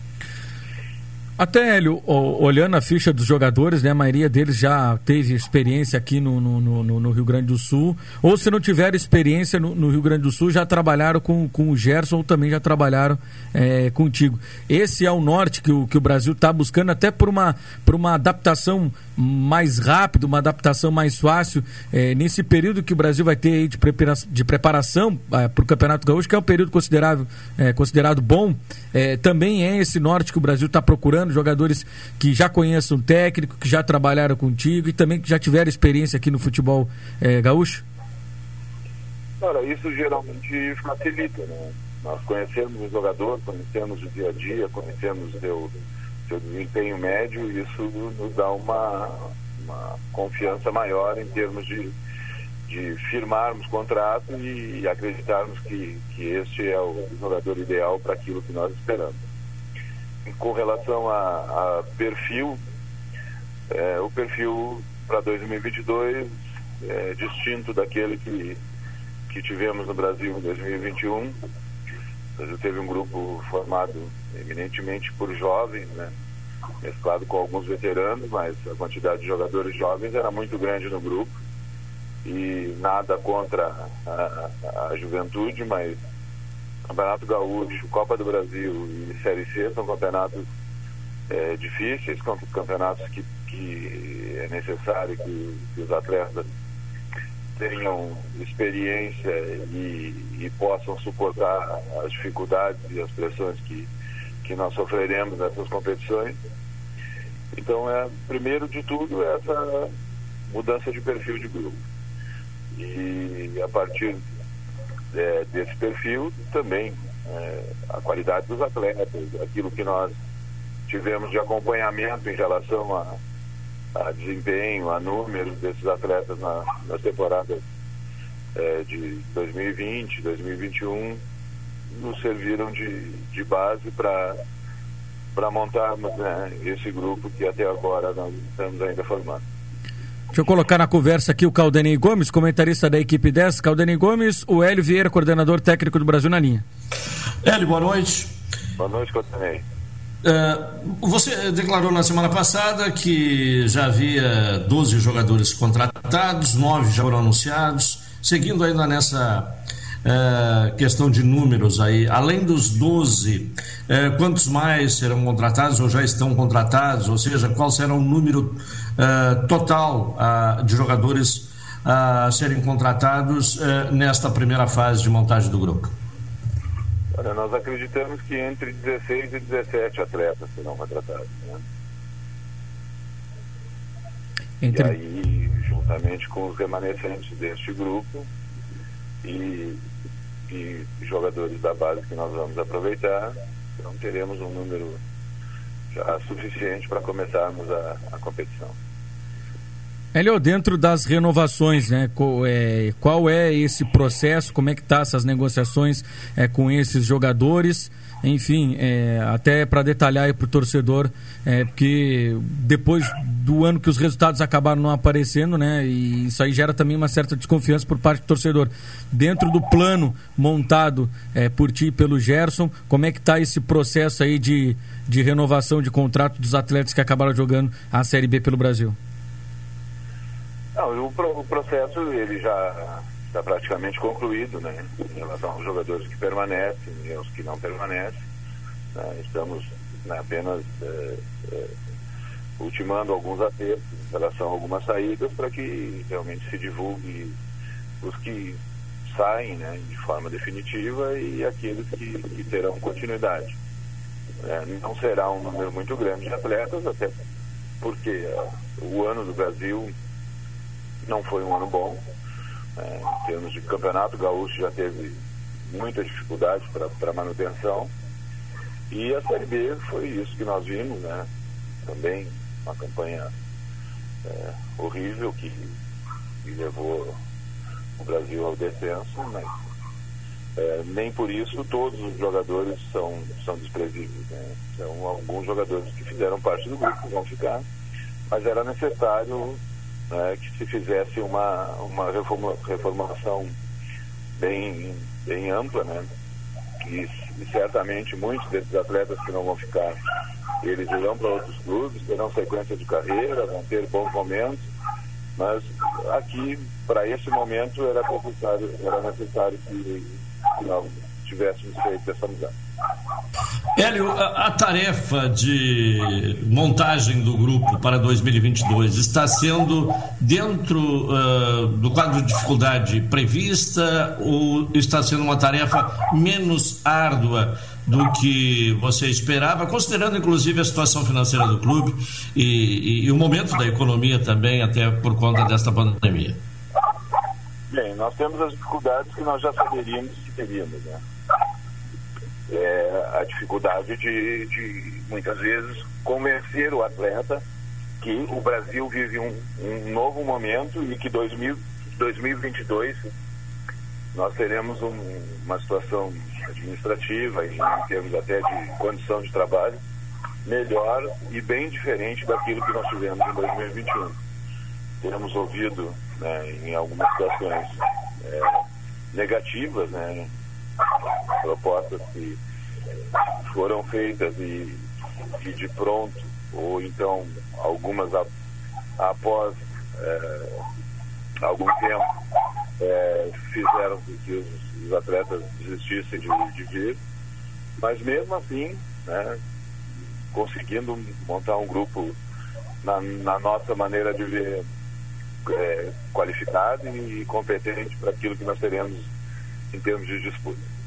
Até, Hélio, olhando a ficha dos jogadores, né, a maioria deles já teve experiência aqui no, no, no, no Rio Grande do Sul, ou se não tiveram experiência no, no, Rio Grande do Sul, já trabalharam com, com o Gerson ou também já trabalharam é, contigo. Esse é o norte que o, que o Brasil está buscando, até por uma, por uma adaptação mais rápida, uma adaptação mais fácil, é, nesse período que o Brasil vai ter de, prepara de preparação é, para o Campeonato Gaúcho, que é um período considerável, é, considerado bom, é, também é esse norte que o Brasil está procurando jogadores que já conheçam o técnico, que já trabalharam contigo e também que já tiveram experiência aqui no futebol é, gaúcho? Cara, isso geralmente facilita, né? Nós conhecemos o jogador, conhecemos o dia a dia, conhecemos o seu, seu desempenho médio e isso nos dá uma, uma confiança maior em termos de, de firmarmos contrato e, e acreditarmos que, que este é o jogador ideal para aquilo que nós esperamos com relação a, a perfil, é, o perfil para 2022 é distinto daquele que, que tivemos no Brasil em 2021. O Brasil teve um grupo formado eminentemente por jovens, né? mesclado com alguns veteranos, mas a quantidade de jogadores jovens era muito grande no grupo. E nada contra a, a, a juventude, mas Campeonato Gaúcho, Copa do Brasil e Série C são campeonatos é, difíceis, campeonatos que, que é necessário que, que, os atletas tenham experiência e, e, possam suportar as dificuldades e as pressões que, que nós sofreremos nessas competições. Então, é, primeiro de tudo, essa mudança de perfil de grupo. E a partir é, desse perfil também é, a qualidade dos atletas, aquilo que nós tivemos de acompanhamento em relação a, a desempenho, a números desses atletas na, nas temporadas é, de 2020, 2021, nos serviram de, de base para para montarmos né, esse grupo que até agora nós estamos ainda formando. Deixa eu colocar na conversa aqui o Caldenei Gomes, comentarista da equipe 10. Caldenei Gomes, o Hélio Vieira, coordenador técnico do Brasil na linha. Hélio, boa noite. Boa noite, Caldenei. Uh, você declarou na semana passada que já havia 12 jogadores contratados, 9 já foram anunciados. Seguindo ainda nessa uh, questão de números aí, além dos 12, uh, quantos mais serão contratados ou já estão contratados? Ou seja, qual será o número uh, total uh, de jogadores a serem contratados uh, nesta primeira fase de montagem do grupo? Olha, nós acreditamos que entre 16 e 17 atletas serão contratados. Né? Entre... E aí, juntamente com os remanescentes deste grupo e, e jogadores da base que nós vamos aproveitar, então teremos um número já suficiente para começarmos a, a competição. Hélio, dentro das renovações, né, é, qual é esse processo, como é que tá essas negociações é, com esses jogadores, enfim, é, até para detalhar aí para o torcedor, é, porque depois do ano que os resultados acabaram não aparecendo, né, e isso aí gera também uma certa desconfiança por parte do torcedor. Dentro do plano montado é, por ti e pelo Gerson, como é que está esse processo aí de, de renovação de contrato dos atletas que acabaram jogando a Série B pelo Brasil? Não, o, o processo ele já está praticamente concluído, né? Em relação aos jogadores que permanecem e aos que não permanecem. Né? Estamos né, apenas é, é, ultimando alguns acertos em relação a algumas saídas para que realmente se divulgue os que saem né, de forma definitiva e aqueles que, que terão continuidade. É, não será um número muito grande de atletas, até porque o ano do Brasil não foi um ano bom. É, em termos de campeonato, o Gaúcho já teve muita dificuldade para manutenção. E a Série B foi isso que nós vimos, né? Também uma campanha é, horrível que, que, levou o Brasil ao descenso, mas é, nem por isso todos os jogadores são, são desprezíveis. Né? São alguns jogadores que fizeram parte do grupo que vão ficar, mas era necessário né, que se fizesse uma, uma reformulação bem, bem ampla, né? E, e, certamente muitos desses atletas que não vão ficar, eles irão para outros clubes, terão sequência de carreira, vão ter bons momentos, mas aqui, para esse momento, era necessário, era necessário que, que tivéssemos feito essa mudança. Hélio, a, a, tarefa de montagem do grupo para 2022 está sendo dentro uh, do quadro de dificuldade prevista ou está sendo uma tarefa menos árdua do que você esperava, considerando inclusive a situação financeira do clube e, e, e o momento da economia também, até por conta desta pandemia? Bem, nós temos as dificuldades que nós já saberíamos que teríamos, né? É, a dificuldade de, de, muitas vezes, convencer o atleta que o Brasil vive um, um novo momento e que 2000, 2022 nós teremos um, uma situação administrativa e em termos até de condição de trabalho melhor e bem diferente daquilo que nós tivemos em 2021. Temos ouvido né, em algumas situações é, negativas, né, propostas que foram feitas e, e de pronto, ou então algumas a, após é, algum tempo, é, fizeram com que os, os, atletas desistissem de, de vir, mas mesmo assim, né, conseguindo montar um grupo na, na nossa maneira de ver é, qualificado e competente para aquilo que nós teremos em termos de disputa.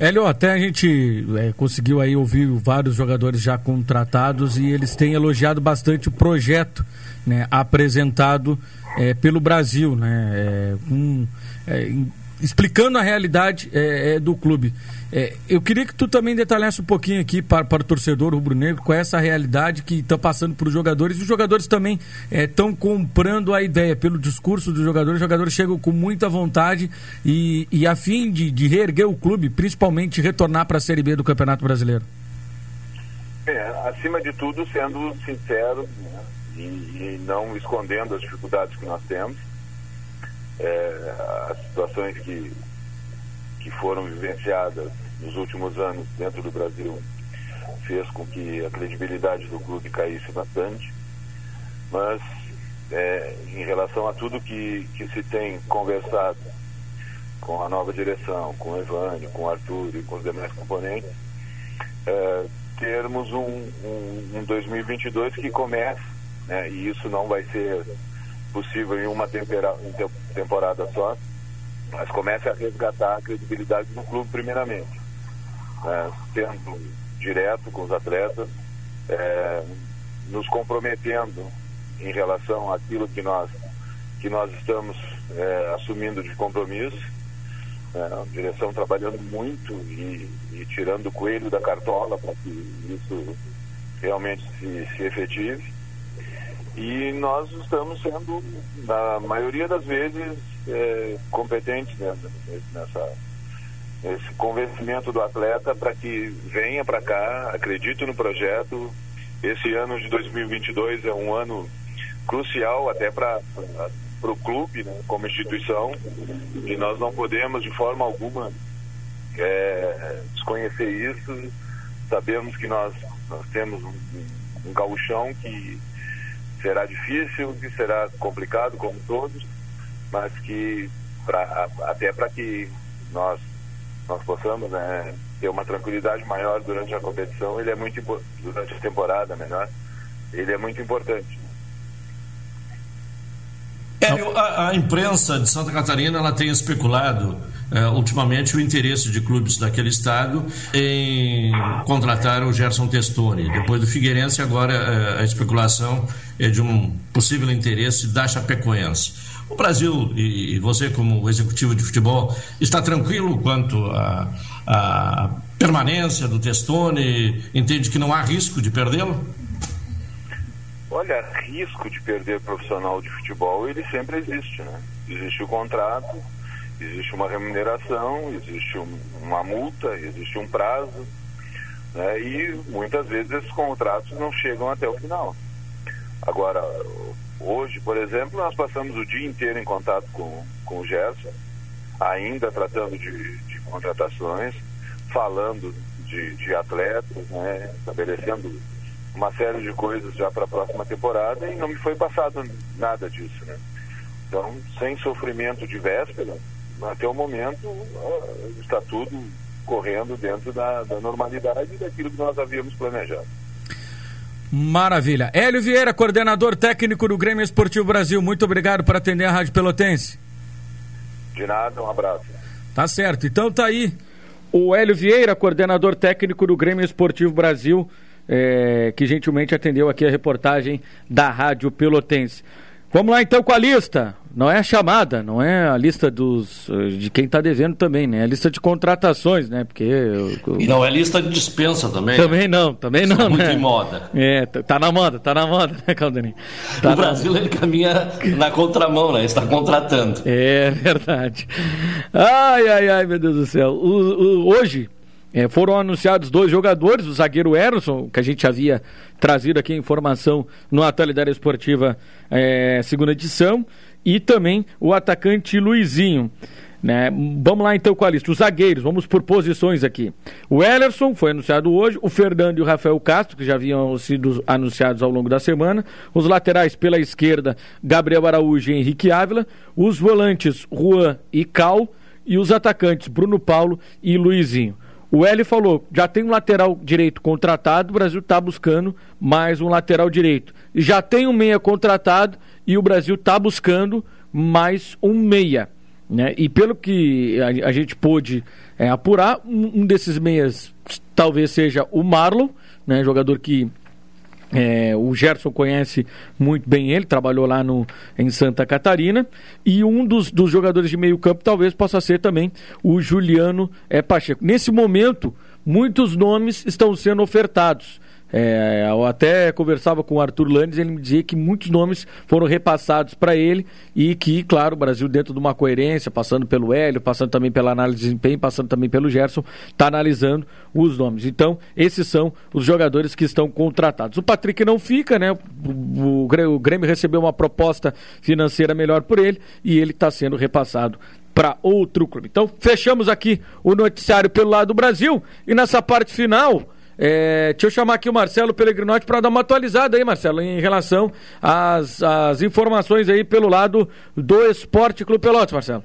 Hélio, até a gente é, conseguiu aí ouvir vários jogadores já contratados e eles têm elogiado bastante o projeto né, apresentado é, pelo Brasil, né, é, um, é, explicando a realidade é, é, do clube. É, eu queria que tu também detalhasse um pouquinho aqui para, para o torcedor rubro-negro com essa realidade que está passando para os jogadores. Os jogadores também estão é, comprando a ideia pelo discurso dos jogadores. Os jogadores chegam com muita vontade e, e a fim de, de reerguer o clube, principalmente retornar para a Série B do Campeonato Brasileiro. É, acima de tudo, sendo sincero né, e, e, não escondendo as dificuldades que nós temos, é, as situações que que foram vivenciadas nos últimos anos dentro do Brasil fez com que a credibilidade do clube caísse bastante. Mas é, em relação a tudo que, que se tem conversado com a nova direção, com o Evânio, com o Arthur e com os demais componentes, é, termos um, um, um 2022 que comece, né, e isso não vai ser possível em uma temporada só, mas comece a resgatar a credibilidade do clube primeiramente, né? sendo direto com os atletas, é, nos comprometendo em relação àquilo que nós que nós estamos é, assumindo de compromisso, é, a direção trabalhando muito e, e, tirando o coelho da cartola para que isso realmente se, se efetive. E nós estamos sendo, na maioria das vezes, é, competentes nessa, nessa, nesse convencimento do atleta para que venha para cá, acredite no projeto. Esse ano de 2022 é um ano crucial até para o clube, né, como instituição, e nós não podemos de forma alguma é, desconhecer isso. Sabemos que nós, nós temos um, um gauchão que será difícil, que será complicado, como todos, mas que pra, até para que nós nós possamos né, ter uma tranquilidade maior durante a competição, ele é muito durante a temporada melhor, ele é muito importante. É, a, a, imprensa de Santa Catarina ela tem especulado uh, ultimamente o interesse de clubes daquele estado em contratar o Gerson Testoni. Depois do Figueirense, agora uh, a especulação é de um possível interesse da Chapecoense. O Brasil, e você como executivo de futebol, está tranquilo quanto a permanência do Testoni? Entende que não há risco de perdê-lo? Olha, risco de perder profissional de futebol, ele sempre existe, né? Existe o contrato, existe uma remuneração, existe um, uma multa, existe um prazo, né? E muitas vezes esses contratos não chegam até o final. Agora, hoje, por exemplo, nós passamos o dia inteiro em contato com, com o Gerson, ainda tratando de, de contratações, falando de, de atletas, né? estabelecendo uma série de coisas já para a próxima temporada e não me foi passado nada disso, né? Então, sem sofrimento de véspera, até o momento está tudo correndo dentro da, da normalidade daquilo que nós havíamos planejado. Maravilha. Hélio Vieira, coordenador técnico do Grêmio Esportivo Brasil, muito obrigado por atender a Rádio Pelotense. De nada, um abraço. Tá certo. Então tá aí o Hélio Vieira, coordenador técnico do Grêmio Esportivo Brasil é, que gentilmente atendeu aqui a reportagem da Rádio Pelotense. Vamos lá então com a lista. Não é a chamada, não é a lista dos de quem está devendo também, né? É a lista de contratações, né? Porque e não é lista de dispensa também. Também né? não, também não. Está muito né? em moda. É, tá na moda, tá na moda, né, Caldaninho? Tá o Brasil ele caminha na contramão, né? Está contratando. É verdade. Ai, ai, ai, meu Deus do céu. O, o, hoje é, foram anunciados dois jogadores, o zagueiro Erson, que a gente havia trazido aqui a informação no Atualidade Esportiva é, segunda edição, e também o atacante Luizinho. Né? Vamos lá então com a lista. Os zagueiros, vamos por posições aqui. O Ellerson foi anunciado hoje, o Fernando e o Rafael Castro, que já haviam sido anunciados ao longo da semana. Os laterais pela esquerda, Gabriel Araújo e Henrique Ávila. Os volantes, Juan e Cal. E os atacantes, Bruno Paulo e Luizinho. O L falou, já tem um lateral direito contratado, o Brasil está buscando mais um lateral direito. Já tem um meia contratado e o Brasil está buscando mais um meia. Né? E pelo que a, a gente pôde é, apurar, um, um, desses meias talvez seja o Marlon, né? jogador que é, o Gerson conhece muito bem ele, trabalhou lá no, em Santa Catarina. E um dos, dos jogadores de meio campo talvez possa ser também o Juliano é, Pacheco. Nesse momento, muitos nomes estão sendo ofertados. É, eu até conversava com o Arthur Landes, ele me dizia que muitos nomes foram repassados para ele e que, claro, o Brasil, dentro de uma coerência, passando pelo Hélio, passando também pela análise de desempenho, passando também pelo Gerson, está analisando os nomes. Então, esses são os jogadores que estão contratados. O Patrick não fica, né? O, o, o Grêmio recebeu uma proposta financeira melhor por ele e ele está sendo repassado para outro clube. Então, fechamos aqui o noticiário pelo lado do Brasil e nessa parte final. É, deixa eu chamar aqui o Marcelo Pellegrinotti para dar uma atualizada aí, Marcelo, em relação às, às informações aí pelo lado do Esporte Clube Pelotas, Marcelo.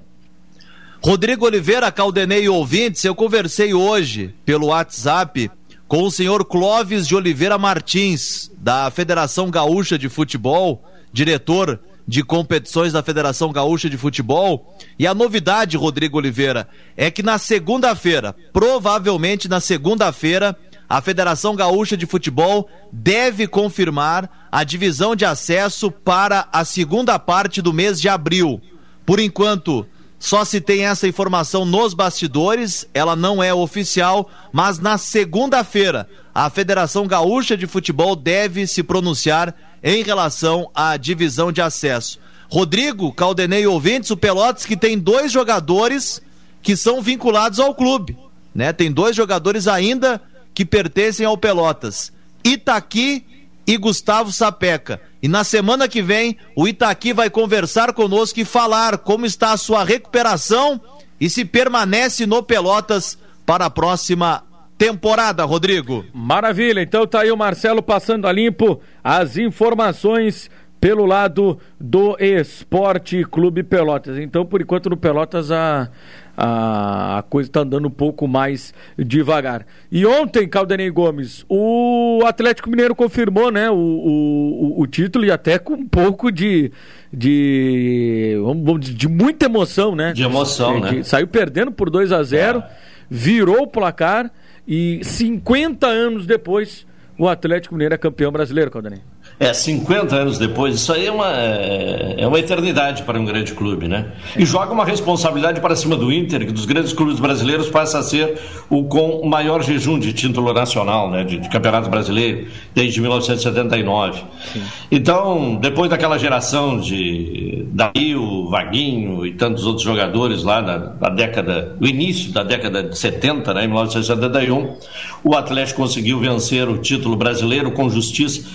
Rodrigo Oliveira, Caldenei ouvintes, eu conversei hoje pelo WhatsApp com o senhor Clóvis de Oliveira Martins, da Federação Gaúcha de Futebol, diretor de competições da Federação Gaúcha de Futebol. E a novidade, Rodrigo Oliveira, é que na segunda-feira, provavelmente na segunda-feira, a Federação Gaúcha de Futebol deve confirmar a divisão de acesso para a segunda parte do mês de abril. Por enquanto, só se tem essa informação nos bastidores, ela não é oficial, mas na segunda-feira a Federação Gaúcha de Futebol deve se pronunciar em relação à divisão de acesso. Rodrigo, Caldenei ouvintes, o Pelotas que tem dois jogadores que são vinculados ao clube, né? Tem dois jogadores ainda que pertencem ao Pelotas. Itaqui e Gustavo Sapeca. E na semana que vem, o Itaqui vai conversar conosco e falar como está a sua recuperação e se permanece no Pelotas para a próxima temporada, Rodrigo. Maravilha, então tá aí o Marcelo passando a limpo as informações pelo lado do Esporte Clube Pelotas. Então, por enquanto, no Pelotas, a, a, a coisa está andando um pouco mais devagar. E ontem, Caldenei Gomes, o Atlético Mineiro confirmou né, o, o, o título e até com um pouco de, de, vamos, de muita emoção, né? De emoção, de, né? saiu perdendo por 2 a 0 é. virou o placar e 50 anos depois o Atlético Mineiro é campeão brasileiro, Caldanei. É, 50 anos depois, isso aí é uma, é, é uma eternidade para um grande clube, né? E joga uma responsabilidade para cima do Inter, que dos grandes clubes brasileiros passa a ser o com maior jejum de título nacional, né? De, de campeonato brasileiro, desde 1979. Sim. Então, depois daquela geração de Dario, Vaguinho e tantos outros jogadores lá da, da década, do início da década de 70, né? Em 1971, o Atlético conseguiu vencer o título brasileiro com justiça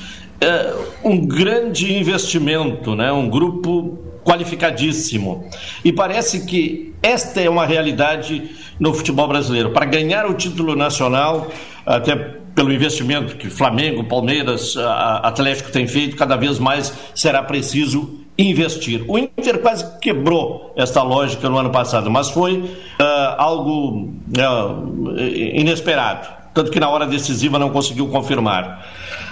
é, um grande investimento, né? um grupo qualificadíssimo. E parece que esta é uma realidade no futebol brasileiro. Para ganhar o título nacional, até pelo investimento que Flamengo, Palmeiras, Atlético tem feito, cada vez mais será preciso investir. O Inter quase quebrou esta lógica no ano passado, mas foi uh, algo uh, inesperado. Tanto que na hora decisiva não conseguiu confirmar.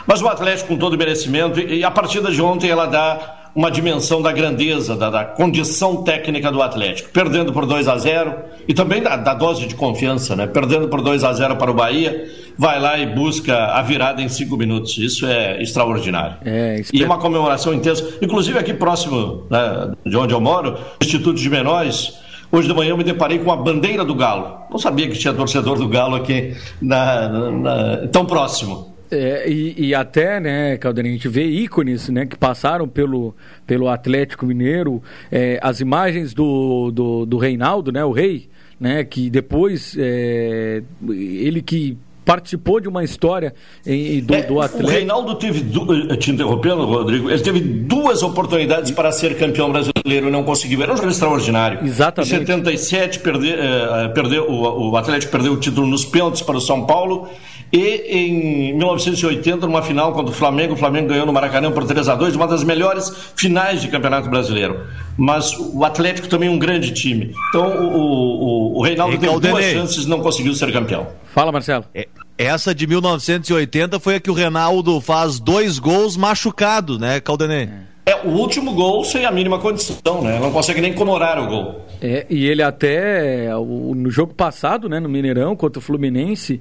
Mas o Atlético, com todo o merecimento, e a partida de ontem ela dá uma dimensão da grandeza, da, da condição técnica do Atlético. Perdendo por 2 a 0 e também da, da, dose de confiança, né? Perdendo por 2 a 0 para o Bahia, vai lá e busca a virada em cinco minutos. Isso é extraordinário. É, e uma comemoração intensa. Inclusive aqui próximo né, de onde eu moro, Instituto de Menores. Hoje de manhã eu me deparei com a bandeira do Galo. Não sabia que tinha torcedor do Galo aqui na, na, na, tão próximo. É, e, e, até, né, Caldeira, a gente vê ícones né, que passaram pelo, pelo Atlético Mineiro, é, as imagens do, do, do, Reinaldo, né, o rei, né, que depois, é, ele que participou de uma história em, do, do Atlético. O Reinaldo teve, du... te interrompendo, Rodrigo, ele teve duas oportunidades para ser campeão brasileiro e não conseguiu. Era um jogo extraordinário. Exatamente. Em 77, perde, eh, perdeu, o, o Atlético perdeu o título nos pênaltis para o São Paulo e em 1980, numa final contra o Flamengo, o Flamengo ganhou no Maracanã por 3 a 2 uma das melhores finais de Campeonato Brasileiro. Mas o Atlético também é um grande time. Então o, o, o Reinaldo teve duas chances e não conseguiu ser campeão. Fala, Marcelo. É, essa de 1980 foi a que o Reinaldo faz dois gols machucado, né, Caldenei? É, o último gol sem a mínima condição, né? Não consegue nem comemorar o gol. É, e ele até, no jogo passado, né, no Mineirão, contra o Fluminense,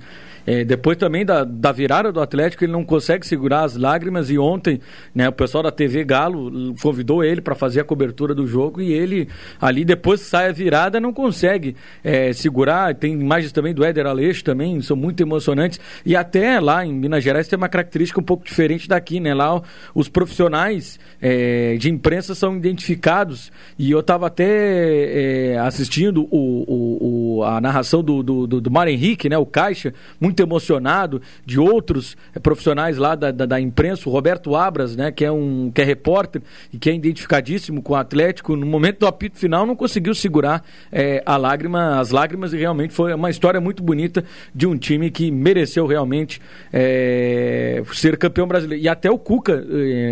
é, depois também da, da virada do Atlético, ele não consegue segurar as lágrimas. E ontem, né, o pessoal da TV Galo convidou ele para fazer a cobertura do jogo. E ele, ali, depois que sai a virada, não consegue é, segurar. Tem imagens também do Éder Aleixo também, são muito emocionantes. E até lá em Minas Gerais tem uma característica um pouco diferente daqui, né? Lá os profissionais é, de imprensa são identificados. E eu estava até é, assistindo o, o, o, a narração do, do, do, do Mário Henrique, né? O Caixa, muito muito emocionado de outros eh, profissionais lá da, da, da, imprensa, o Roberto Abras, né, que é um que é repórter e que é identificadíssimo com o Atlético, no momento do apito final não conseguiu segurar é, a lágrima, as lágrimas e realmente foi uma história muito bonita de um time que mereceu realmente é, ser campeão brasileiro. E até o Cuca,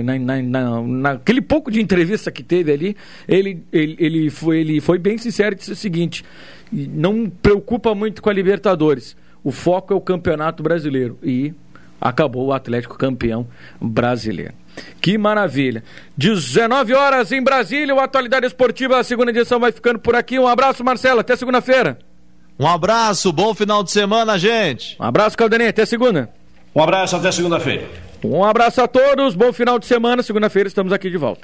na, na, na, naquele pouco de entrevista que teve ali, ele, ele, ele, foi, ele foi bem sincero e disse o seguinte: não preocupa muito com a Libertadores o foco é o Campeonato Brasileiro. E acabou o Atlético campeão brasileiro. Que maravilha. 19 horas em Brasília, o Atualidade Esportiva, a segunda edição vai ficando por aqui. Um abraço, Marcelo, até segunda-feira. Um abraço, bom final de semana, gente. Um abraço, Caldenei, até segunda. Um abraço, até segunda-feira. Um abraço a todos, bom final de semana. Segunda-feira estamos aqui de volta.